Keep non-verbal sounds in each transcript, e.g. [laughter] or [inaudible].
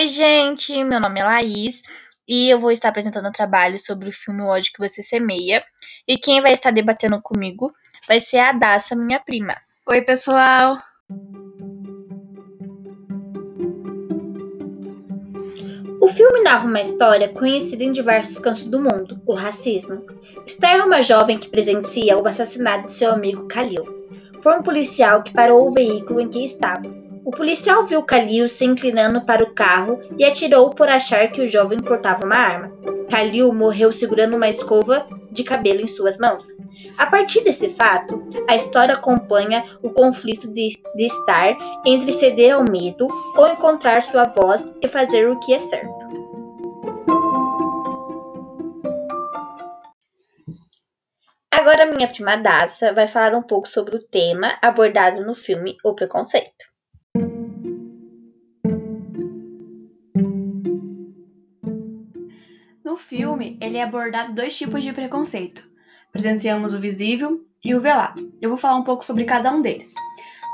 Oi, gente, meu nome é Laís e eu vou estar apresentando um trabalho sobre o filme O ódio que você semeia. E quem vai estar debatendo comigo vai ser a Daça, minha prima. Oi, pessoal! O filme narra uma história conhecida em diversos cantos do mundo, o racismo. Star é uma jovem que presencia o assassinato de seu amigo Khalil por um policial que parou o veículo em que estava. O policial viu Khalil se inclinando para o carro e atirou por achar que o jovem portava uma arma. Khalil morreu segurando uma escova de cabelo em suas mãos. A partir desse fato, a história acompanha o conflito de, de estar entre ceder ao medo ou encontrar sua voz e fazer o que é certo. Agora minha prima Daça vai falar um pouco sobre o tema abordado no filme O Preconceito. Filme, ele é abordado dois tipos de preconceito. Presenciamos o visível e o velado. Eu vou falar um pouco sobre cada um deles.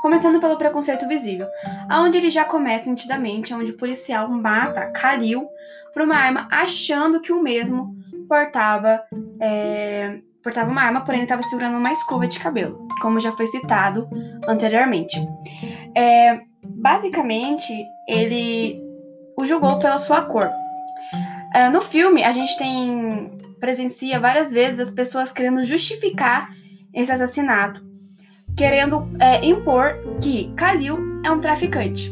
Começando pelo preconceito visível, aonde ele já começa nitidamente, onde o policial mata Khalil por uma arma, achando que o mesmo portava, é, portava uma arma, porém ele estava segurando uma escova de cabelo, como já foi citado anteriormente. É, basicamente, ele o julgou pela sua cor, Uh, no filme, a gente tem. presencia várias vezes as pessoas querendo justificar esse assassinato, querendo é, impor que Khalil é um traficante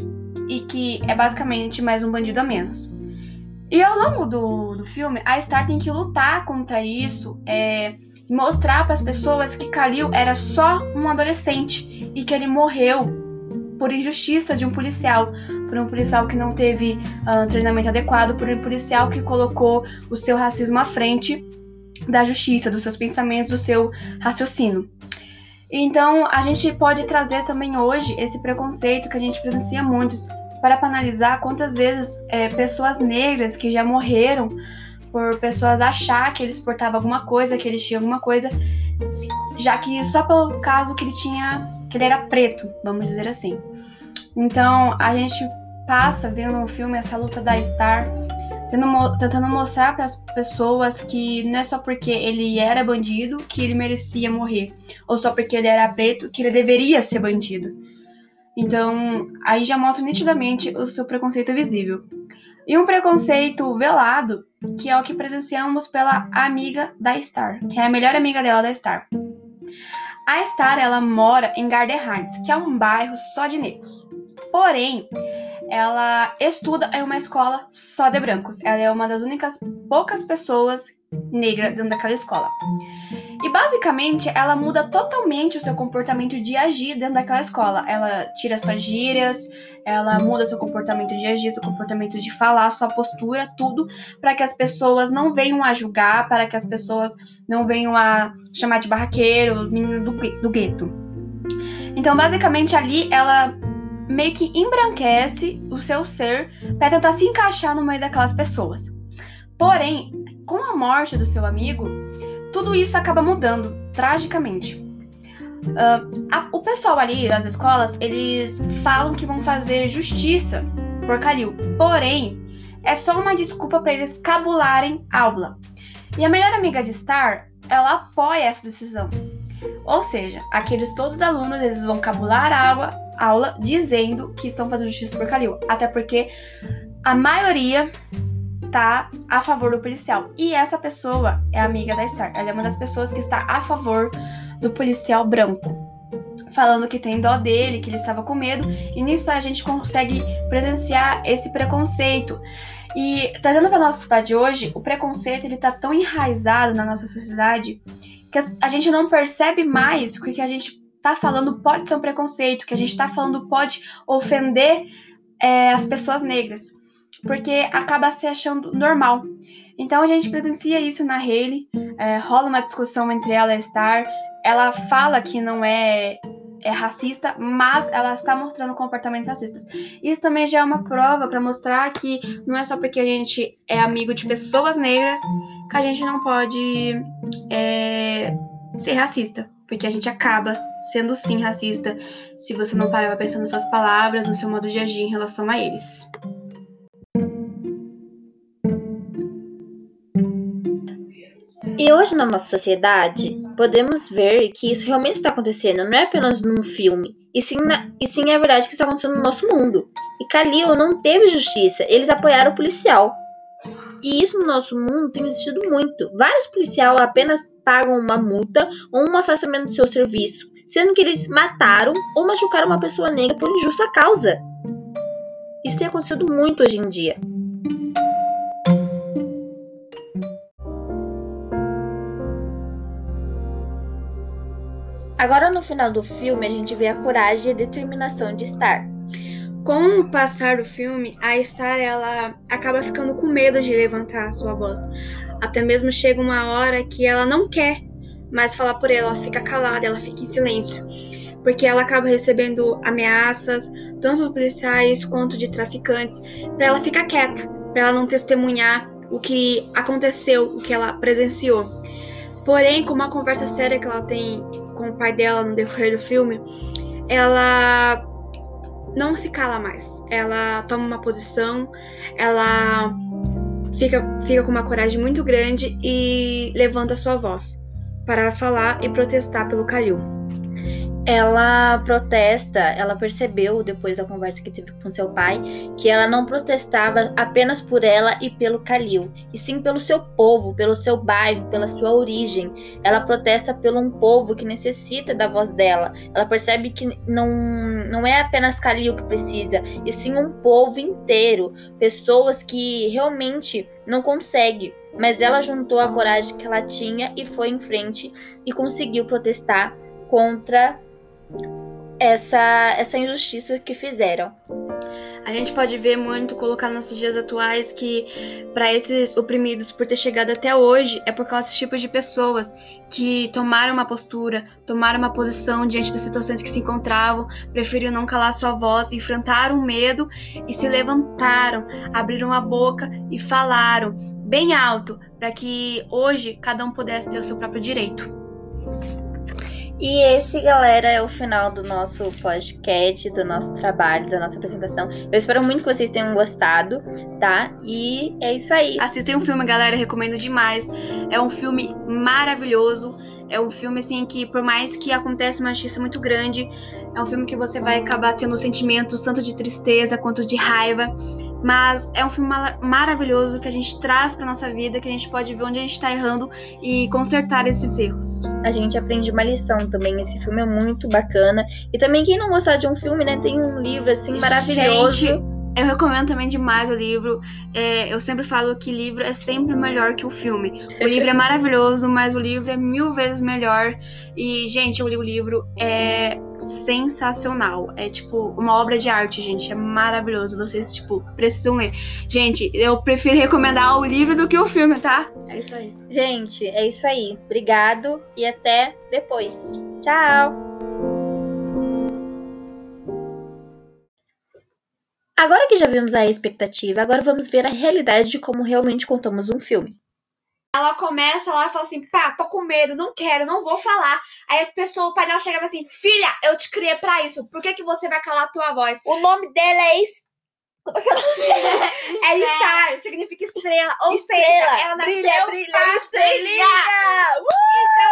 e que é basicamente mais um bandido a menos. E ao longo do, do filme, a Star tem que lutar contra isso, é, mostrar para as pessoas que Khalil era só um adolescente e que ele morreu por injustiça de um policial, por um policial que não teve uh, treinamento adequado, por um policial que colocou o seu racismo à frente da justiça, dos seus pensamentos, do seu raciocínio. Então, a gente pode trazer também hoje esse preconceito que a gente presencia muito, para analisar quantas vezes é, pessoas negras que já morreram por pessoas achar que eles portavam alguma coisa, que eles tinham alguma coisa, já que só pelo caso que ele tinha que ele era preto, vamos dizer assim. Então a gente passa vendo no filme essa luta da Star, tentando mostrar para as pessoas que não é só porque ele era bandido que ele merecia morrer, ou só porque ele era preto que ele deveria ser bandido. Então aí já mostra nitidamente o seu preconceito visível. E um preconceito velado, que é o que presenciamos pela amiga da Star, que é a melhor amiga dela da Star. A Star ela mora em Garden Heights, que é um bairro só de negros. Porém, ela estuda em uma escola só de brancos. Ela é uma das únicas poucas pessoas negras dentro daquela escola. Basicamente ela muda totalmente o seu comportamento de agir dentro daquela escola. Ela tira suas gírias, ela muda seu comportamento de agir, seu comportamento de falar, sua postura, tudo, para que as pessoas não venham a julgar, para que as pessoas não venham a chamar de barraqueiro, menino do, do gueto. Então, basicamente ali ela meio que embranquece o seu ser para tentar se encaixar no meio daquelas pessoas. Porém, com a morte do seu amigo, tudo isso acaba mudando tragicamente. Uh, a, o pessoal ali das escolas, eles falam que vão fazer justiça por Kalil. Porém, é só uma desculpa para eles cabularem aula. E a melhor amiga de Star, ela apoia essa decisão. Ou seja, aqueles todos os alunos, eles vão cabular a aula, aula dizendo que estão fazendo justiça por Kalil. Até porque a maioria tá a favor do policial. E essa pessoa é amiga da Star. Ela é uma das pessoas que está a favor do policial branco. Falando que tem dó dele, que ele estava com medo. E nisso a gente consegue presenciar esse preconceito. E trazendo para nossa sociedade hoje, o preconceito ele tá tão enraizado na nossa sociedade que a gente não percebe mais que o que a gente tá falando pode ser um preconceito, que a gente tá falando pode ofender é, as pessoas negras porque acaba se achando normal. Então a gente presencia isso na Hayley, é, rola uma discussão entre ela e a Star, ela fala que não é, é racista, mas ela está mostrando comportamentos racistas. Isso também já é uma prova para mostrar que não é só porque a gente é amigo de pessoas negras que a gente não pode é, ser racista. Porque a gente acaba sendo sim racista se você não parar pra pensar nas suas palavras, no seu modo de agir em relação a eles. E hoje na nossa sociedade, podemos ver que isso realmente está acontecendo, não é apenas num filme, e sim, na, e sim é verdade que está acontecendo no nosso mundo. E Kalil não teve justiça, eles apoiaram o policial. E isso no nosso mundo tem existido muito. Vários policiais apenas pagam uma multa ou um afastamento do seu serviço, sendo que eles mataram ou machucaram uma pessoa negra por injusta causa. Isso tem acontecido muito hoje em dia. Agora no final do filme a gente vê a coragem e a determinação de Star. Com o passar do filme, a Star ela acaba ficando com medo de levantar a sua voz. Até mesmo chega uma hora que ela não quer mais falar por ela, ela fica calada, ela fica em silêncio. Porque ela acaba recebendo ameaças, tanto policiais quanto de traficantes, para ela ficar quieta, para ela não testemunhar o que aconteceu, o que ela presenciou. Porém, com uma conversa séria que ela tem com o pai dela no decorrer do filme, ela não se cala mais. Ela toma uma posição, ela fica, fica com uma coragem muito grande e levanta sua voz para falar e protestar pelo Kalil ela protesta, ela percebeu depois da conversa que teve com seu pai que ela não protestava apenas por ela e pelo Kalil, e sim pelo seu povo, pelo seu bairro, pela sua origem. Ela protesta pelo um povo que necessita da voz dela. Ela percebe que não, não é apenas Kalil que precisa, e sim um povo inteiro, pessoas que realmente não conseguem mas ela juntou a coragem que ela tinha e foi em frente e conseguiu protestar contra essa, essa injustiça que fizeram. A gente pode ver muito, colocar nos dias atuais, que para esses oprimidos, por ter chegado até hoje, é por causa desse tipo de pessoas que tomaram uma postura, tomaram uma posição diante das situações que se encontravam, preferiram não calar sua voz, enfrentaram o medo e se levantaram, abriram a boca e falaram bem alto, para que hoje cada um pudesse ter o seu próprio direito. E esse, galera, é o final do nosso podcast, do nosso trabalho, da nossa apresentação. Eu espero muito que vocês tenham gostado, tá? E é isso aí. Assistem o filme, galera, recomendo demais. É um filme maravilhoso. É um filme, assim, que por mais que aconteça uma justiça muito grande, é um filme que você vai acabar tendo sentimentos tanto de tristeza quanto de raiva. Mas é um filme maravilhoso que a gente traz para nossa vida, que a gente pode ver onde a gente está errando e consertar esses erros. A gente aprende uma lição também. Esse filme é muito bacana. E também, quem não gostar de um filme, né, tem um livro assim maravilhoso. Gente, eu recomendo também demais o livro. É, eu sempre falo que livro é sempre melhor que o filme. O livro é [laughs] maravilhoso, mas o livro é mil vezes melhor. E, gente, eu li o livro, é sensacional. É tipo uma obra de arte, gente. É maravilhoso. Vocês, tipo, precisam ler. Gente, eu prefiro recomendar o livro do que o filme, tá? É isso aí. Gente, é isso aí. Obrigado e até depois. Tchau! Agora que já vimos a expectativa, agora vamos ver a realidade de como realmente contamos um filme. Ela começa lá e fala assim: pá, tô com medo, não quero, não vou falar. Aí as pessoas, o pai dela chega assim: filha, eu te criei pra isso, por que, que você vai calar a tua voz? O nome dela é como é que ela [laughs] É star, significa estrela. Ou estrela, seja, ela nasceu brilha, brilha, estrelinha. Uh! Então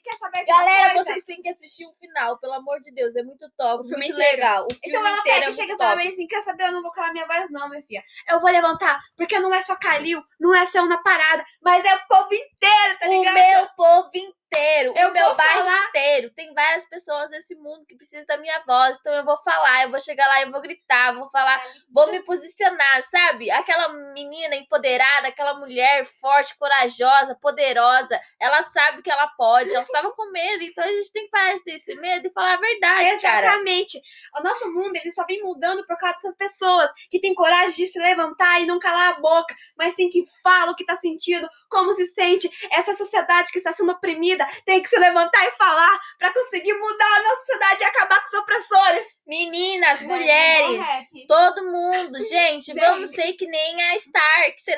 quer saber de Galera, vocês têm que assistir o final, pelo amor de Deus. É muito top, muito inteiro. legal. O filme então ela pega é e chega e fala assim: quer saber? Eu não vou calar minha voz, não, minha filha. Eu vou levantar, porque não é só Calil, não é só na parada, mas é o povo inteiro, tá ligado? O meu povo inteiro inteiro, eu o meu bairro falar... inteiro. Tem várias pessoas nesse mundo que precisam da minha voz. Então eu vou falar, eu vou chegar lá, eu vou gritar, vou falar, vou me posicionar, sabe? Aquela menina empoderada, aquela mulher forte, corajosa, poderosa. Ela sabe que ela pode, ela estava com medo. Então a gente tem que parar de ter esse medo e falar a verdade, Exatamente. Cara. O nosso mundo, ele só vem mudando por causa dessas pessoas que têm coragem de se levantar e não calar a boca, mas sim que falam o que tá sentindo, como se sente. Essa sociedade que está sendo oprimida tem que se levantar e falar para conseguir mudar a nossa sociedade e acabar com os opressores. Meninas, mulheres, todo mundo, gente, vamos ser que nem a Stark,